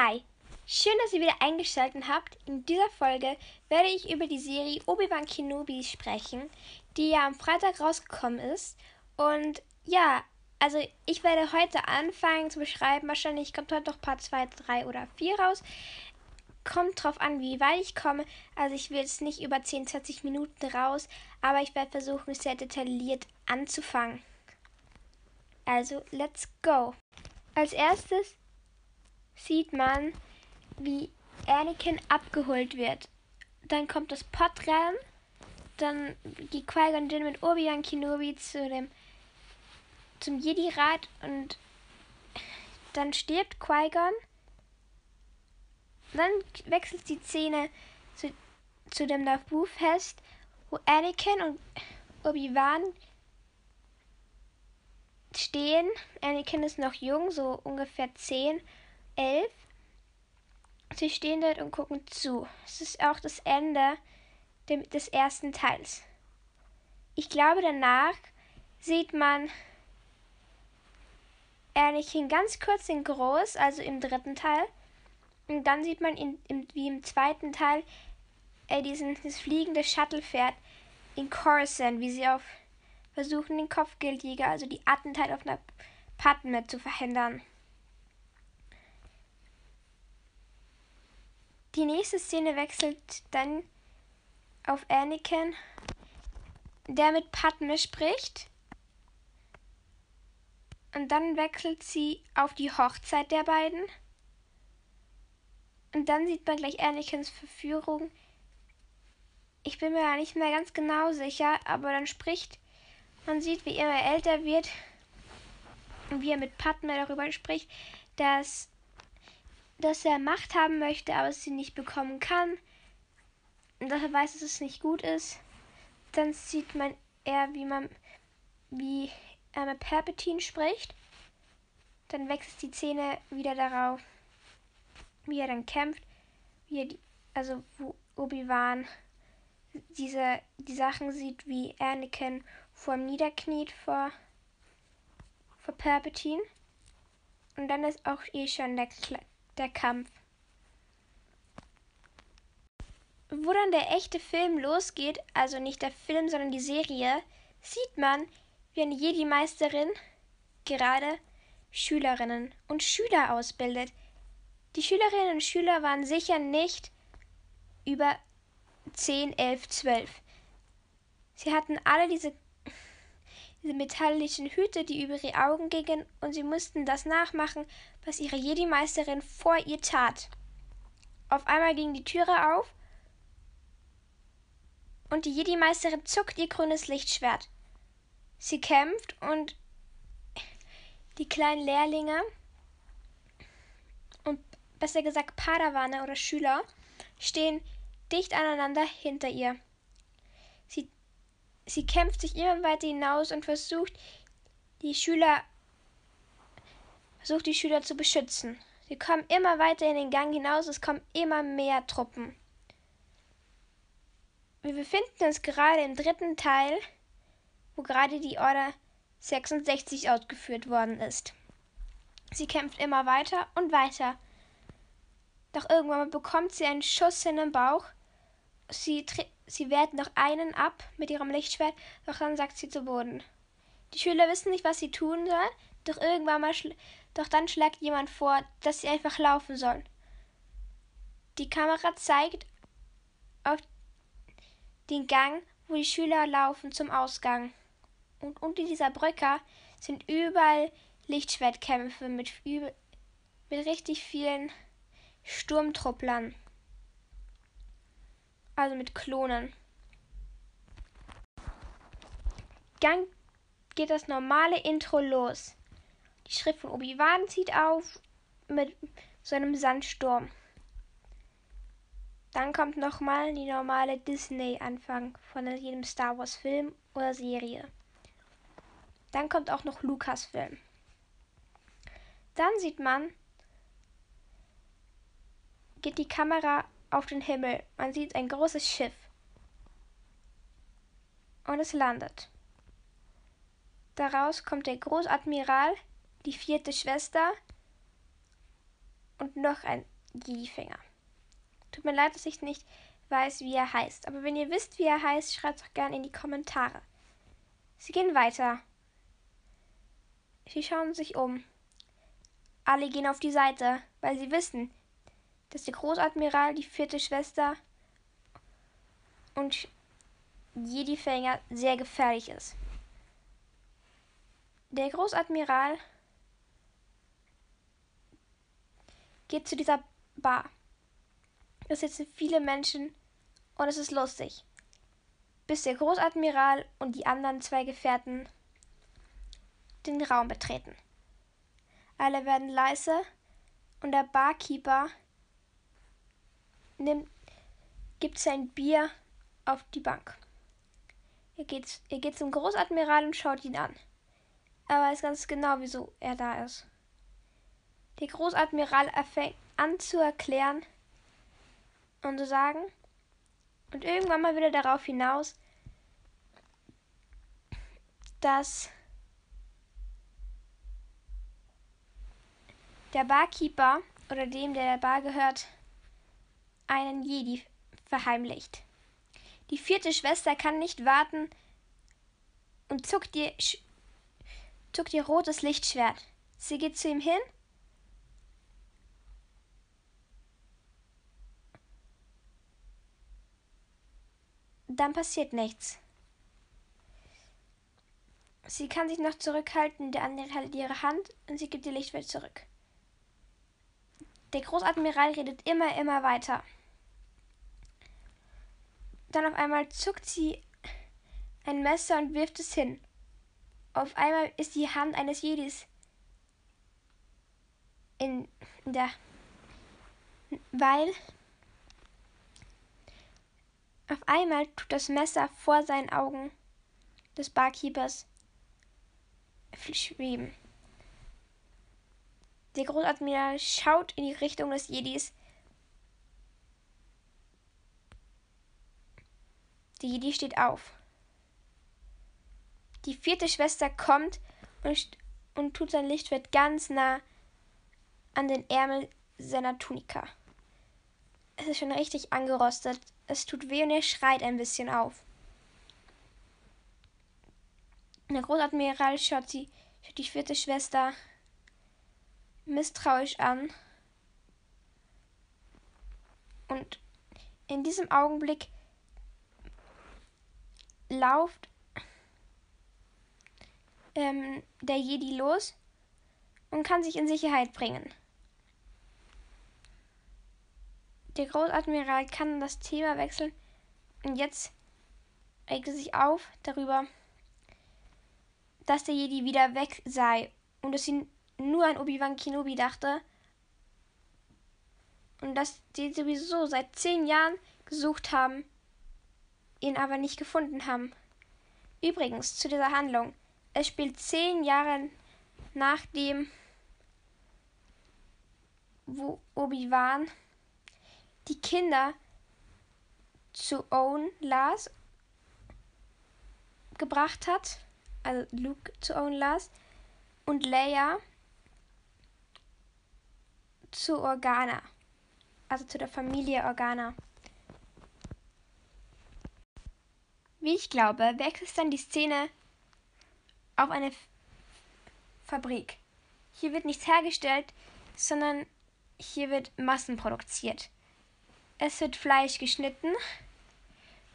Hi, schön, dass ihr wieder eingeschaltet habt. In dieser Folge werde ich über die Serie Obi-Wan Kenobi sprechen, die ja am Freitag rausgekommen ist. Und ja, also ich werde heute anfangen zu beschreiben. Wahrscheinlich kommt heute noch Part 2, 3 oder 4 raus. Kommt drauf an, wie weit ich komme. Also ich will jetzt nicht über 10, 20 Minuten raus, aber ich werde versuchen, sehr detailliert anzufangen. Also, let's go. Als erstes sieht man, wie Anakin abgeholt wird. Dann kommt das Podrennen. Dann geht Qui-Gon Jinn mit Obi-Wan Kenobi zu dem zum Jedi-Rat und dann stirbt Qui-Gon. Dann wechselt die Szene zu, zu dem Naboo-Fest, wo Anakin und Obi-Wan stehen. Anakin ist noch jung, so ungefähr 10, 11. Sie stehen dort und gucken zu. Es ist auch das Ende des ersten Teils. Ich glaube, danach sieht man Anakin ganz kurz in groß, also im dritten Teil. Und dann sieht man ihn im, wie im zweiten Teil äh, diesen, das fliegende Shuttle-Pferd in Coruscant, wie sie auf versuchen, den Kopfgeldjäger, also die Attentat auf einer Padme zu verhindern. Die nächste Szene wechselt dann auf Anakin, der mit Padme spricht. Und dann wechselt sie auf die Hochzeit der beiden. Und dann sieht man gleich Anakins Verführung. Ich bin mir ja nicht mehr ganz genau sicher, aber dann spricht man sieht, wie er älter wird und wie er mit Padme darüber spricht, dass, dass er Macht haben möchte, aber sie nicht bekommen kann. Und dass er weiß, dass es nicht gut ist. Dann sieht man eher, wie man wie er mit Palpatine spricht. Dann wechselt die Szene wieder darauf, wie er dann kämpft, wie er die, also wo Obi-Wan diese die Sachen sieht, wie Anakin vor ihm niederkniet vor, vor Palpatine. Und dann ist auch eh schon der, der Kampf. Wo dann der echte Film losgeht, also nicht der Film, sondern die Serie, sieht man, wie eine Jedi-Meisterin gerade Schülerinnen und Schüler ausbildet. Die Schülerinnen und Schüler waren sicher nicht über 10, 11, 12. Sie hatten alle diese diese metallischen Hüte, die über ihre Augen gingen, und sie mussten das nachmachen, was ihre Jedi-Meisterin vor ihr tat. Auf einmal ging die Türe auf und die Jedi-Meisterin zuckt ihr grünes Lichtschwert. Sie kämpft und die kleinen Lehrlinge und besser gesagt Padawane oder Schüler stehen dicht aneinander hinter ihr. Sie sie kämpft sich immer weiter hinaus und versucht die Schüler versucht die Schüler zu beschützen. Sie kommen immer weiter in den Gang hinaus, es kommen immer mehr Truppen. Wir befinden uns gerade im dritten Teil, wo gerade die Order 66 ausgeführt worden ist. Sie kämpft immer weiter und weiter. Doch irgendwann bekommt sie einen Schuss in den Bauch. Sie Sie wehrt noch einen ab mit ihrem Lichtschwert, doch dann sagt sie zu Boden. Die Schüler wissen nicht, was sie tun sollen, doch irgendwann mal doch dann schlägt jemand vor, dass sie einfach laufen sollen. Die Kamera zeigt auf den Gang, wo die Schüler laufen zum Ausgang. Und unter dieser Brücke sind überall Lichtschwertkämpfe mit, mit richtig vielen Sturmtrupplern also mit Klonen. Dann geht das normale Intro los. Die Schrift von Obi-Wan zieht auf mit so einem Sandsturm. Dann kommt nochmal die normale Disney-Anfang von jedem Star Wars-Film oder Serie. Dann kommt auch noch Lukas-Film. Dann sieht man, geht die Kamera auf den Himmel. Man sieht ein großes Schiff. Und es landet. Daraus kommt der Großadmiral, die vierte Schwester und noch ein Jedi-Fänger. Tut mir leid, dass ich nicht weiß, wie er heißt. Aber wenn ihr wisst, wie er heißt, schreibt es doch gerne in die Kommentare. Sie gehen weiter. Sie schauen sich um. Alle gehen auf die Seite, weil sie wissen, dass der Großadmiral, die vierte Schwester und Jedi-Fänger sehr gefährlich ist. Der Großadmiral geht zu dieser Bar. Es sitzen viele Menschen und es ist lustig. Bis der Großadmiral und die anderen zwei Gefährten den Raum betreten. Alle werden leise und der Barkeeper nimmt, gibt sein Bier auf die Bank. Er geht, er geht zum Großadmiral und schaut ihn an. Er weiß ganz genau, wieso er da ist. Der Großadmiral fängt an zu erklären und zu sagen, und irgendwann mal wieder darauf hinaus, dass der Barkeeper oder dem, der der Bar gehört, einen Jedi verheimlicht. Die vierte Schwester kann nicht warten und zuckt ihr, zuckt ihr rotes Lichtschwert. Sie geht zu ihm hin dann passiert nichts. Sie kann sich noch zurückhalten, der andere hält ihre Hand und sie gibt ihr Lichtschwert zurück. Der Großadmiral redet immer, immer weiter. Dann auf einmal zuckt sie ein Messer und wirft es hin. Auf einmal ist die Hand eines Jedis in der. Weil auf einmal tut das Messer vor seinen Augen des Barkeepers schweben. Der Großadmiral schaut in die Richtung des Jedis. Die Jedi steht auf. Die vierte Schwester kommt und, und tut sein Lichtschwert ganz nah an den Ärmel seiner Tunika. Es ist schon richtig angerostet. Es tut weh und er schreit ein bisschen auf. Der Großadmiral schaut, sie, schaut die vierte Schwester misstrauisch an. Und in diesem Augenblick lauft ähm, der Jedi los und kann sich in Sicherheit bringen. Der Großadmiral kann das Thema wechseln und jetzt regt er sich auf darüber, dass der Jedi wieder weg sei und dass ihn nur an Obi-Wan Kenobi dachte und dass die sowieso seit zehn Jahren gesucht haben, ihn aber nicht gefunden haben. Übrigens zu dieser Handlung. Es spielt zehn Jahre nach dem, wo Obi-Wan die Kinder zu Owen Lars gebracht hat, also Luke zu Owen Lars und Leia zu Organa, also zu der Familie Organa. Wie ich glaube, wechselt dann die Szene auf eine Fabrik. Hier wird nichts hergestellt, sondern hier wird massenproduziert. Es wird Fleisch geschnitten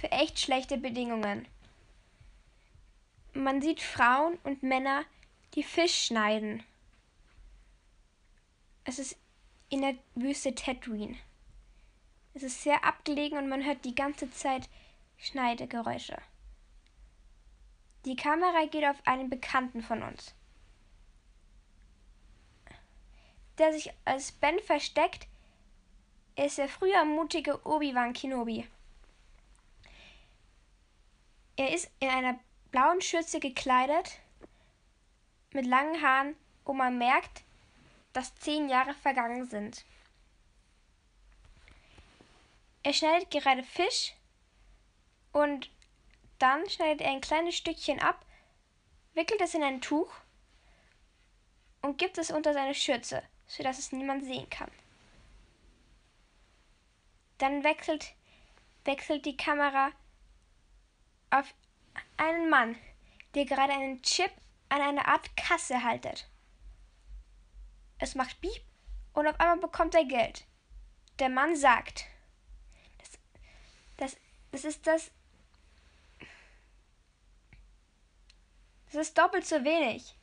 für echt schlechte Bedingungen. Man sieht Frauen und Männer, die Fisch schneiden. Es ist in der Wüste Tatooine. Es ist sehr abgelegen und man hört die ganze Zeit Schneidegeräusche. Die Kamera geht auf einen Bekannten von uns, der sich als Ben versteckt, ist der früher mutige Obi-Wan Kenobi. Er ist in einer blauen Schürze gekleidet, mit langen Haaren, wo man merkt, dass zehn Jahre vergangen sind. Er schneidet gerade Fisch und dann schneidet er ein kleines Stückchen ab, wickelt es in ein Tuch und gibt es unter seine Schürze, sodass es niemand sehen kann. Dann wechselt, wechselt die Kamera auf einen Mann, der gerade einen Chip an einer Art Kasse haltet. Es macht Piep und auf einmal bekommt er Geld. Der Mann sagt, das, das, das ist das. Das ist doppelt so wenig.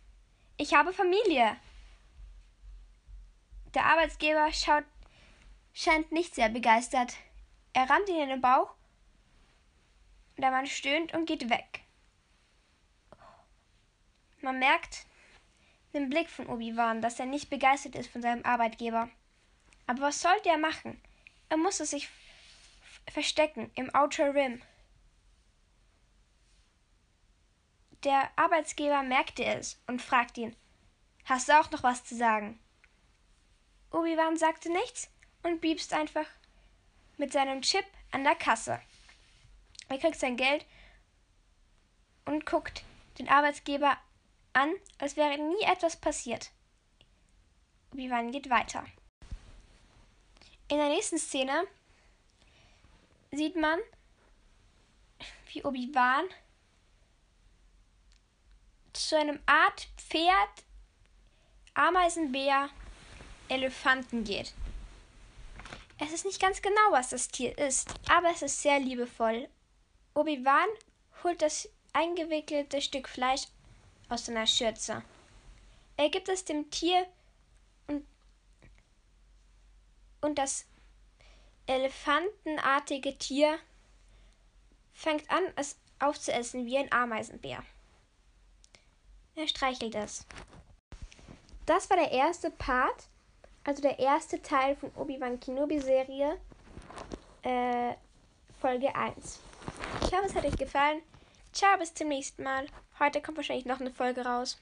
Ich habe Familie. Der Arbeitsgeber schaut, scheint nicht sehr begeistert. Er rammt ihn in den Bauch. Der Mann stöhnt und geht weg. Man merkt den Blick von Obi-Wan, dass er nicht begeistert ist von seinem Arbeitgeber. Aber was sollte er machen? Er musste sich verstecken im Outer Rim. Der Arbeitsgeber merkte es und fragte ihn: Hast du auch noch was zu sagen? Obi-Wan sagte nichts und biebst einfach mit seinem Chip an der Kasse. Er kriegt sein Geld und guckt den Arbeitsgeber an, als wäre nie etwas passiert. Obi-Wan geht weiter. In der nächsten Szene sieht man, wie Obi-Wan zu einem Art Pferd, Ameisenbär, Elefanten geht. Es ist nicht ganz genau, was das Tier ist, aber es ist sehr liebevoll. Obi-Wan holt das eingewickelte Stück Fleisch aus seiner Schürze. Er gibt es dem Tier und, und das elefantenartige Tier fängt an, es aufzuessen wie ein Ameisenbär. Er streichelt es. Das war der erste Part, also der erste Teil von Obi-Wan Kenobi-Serie, äh, Folge 1. Ich hoffe, es hat euch gefallen. Ciao, bis zum nächsten Mal. Heute kommt wahrscheinlich noch eine Folge raus.